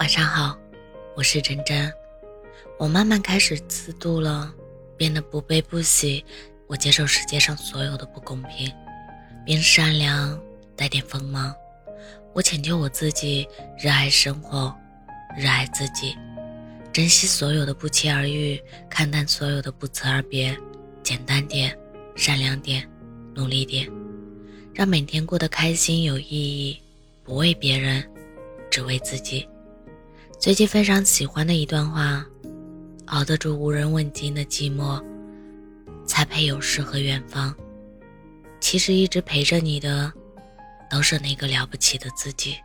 晚上好，我是真真。我慢慢开始自渡了，变得不悲不喜。我接受世界上所有的不公平，变善良，带点锋芒。我请求我自己，热爱生活，热爱自己，珍惜所有的不期而遇，看淡所有的不辞而别。简单点，善良点，努力点，让每天过得开心有意义。不为别人，只为自己。最近非常喜欢的一段话：熬得住无人问津的寂寞，才配有诗和远方。其实一直陪着你的，都是那个了不起的自己。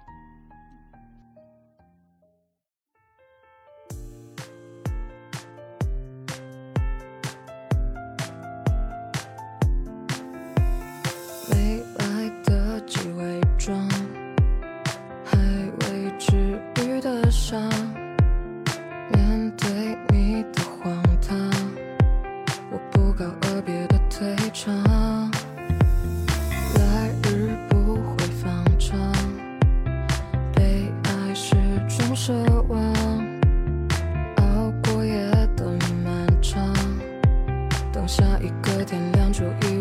上面对你的荒唐我不告而别的退场来日不会方长被爱是种奢望熬过夜的漫长等下一个天亮就一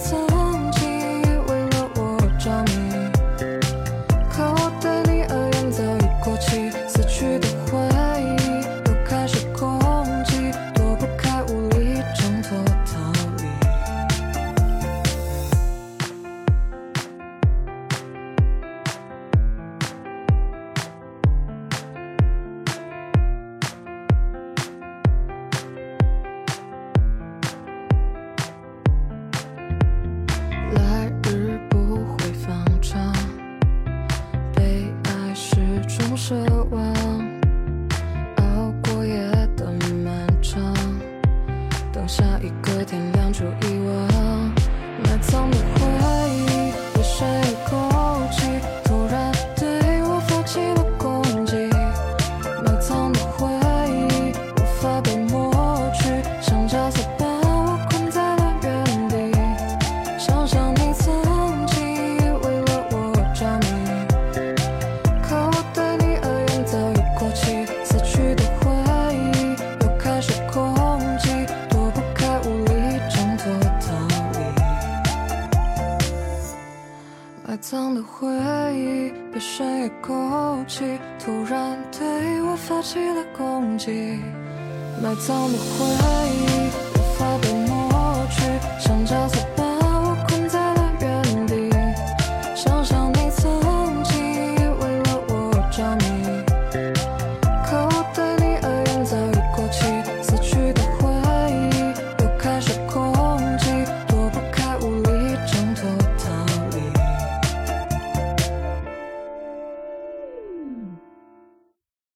무서워 藏的回忆被深夜勾起？突然对我发起了攻击。埋葬的回忆无法被